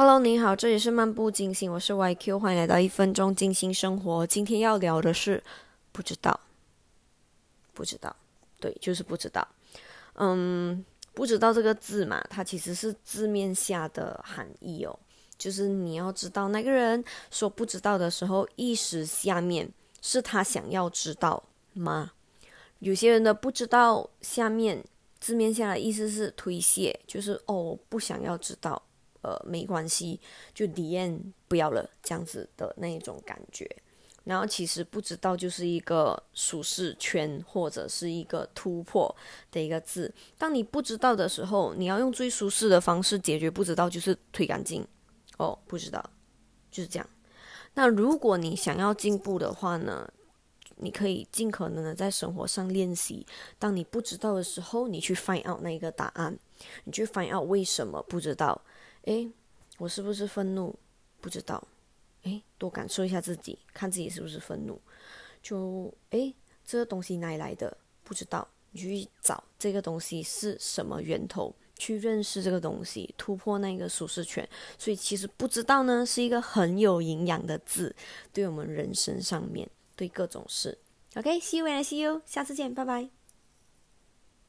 Hello，你好，这里是漫步金星，我是 YQ，欢迎来到一分钟金星生活。今天要聊的是不知道，不知道，对，就是不知道。嗯，不知道这个字嘛，它其实是字面下的含义哦，就是你要知道那个人说不知道的时候，意识下面是他想要知道吗？有些人的不知道下面字面下的意思是推卸，就是哦，我不想要知道。呃，没关系，就体验不要了这样子的那一种感觉。然后其实不知道就是一个舒适圈或者是一个突破的一个字。当你不知道的时候，你要用最舒适的方式解决不知道，就是推干净。哦，不知道，就是这样。那如果你想要进步的话呢，你可以尽可能的在生活上练习。当你不知道的时候，你去 find out 那个答案，你去 find out 为什么不知道。诶，我是不是愤怒？不知道。诶，多感受一下自己，看自己是不是愤怒。就诶，这个东西哪里来的？不知道。你去找这个东西是什么源头，去认识这个东西，突破那个舒适圈。所以其实不知道呢，是一个很有营养的字，对我们人生上面，对各种事。OK，see you and see you，下次见，拜拜。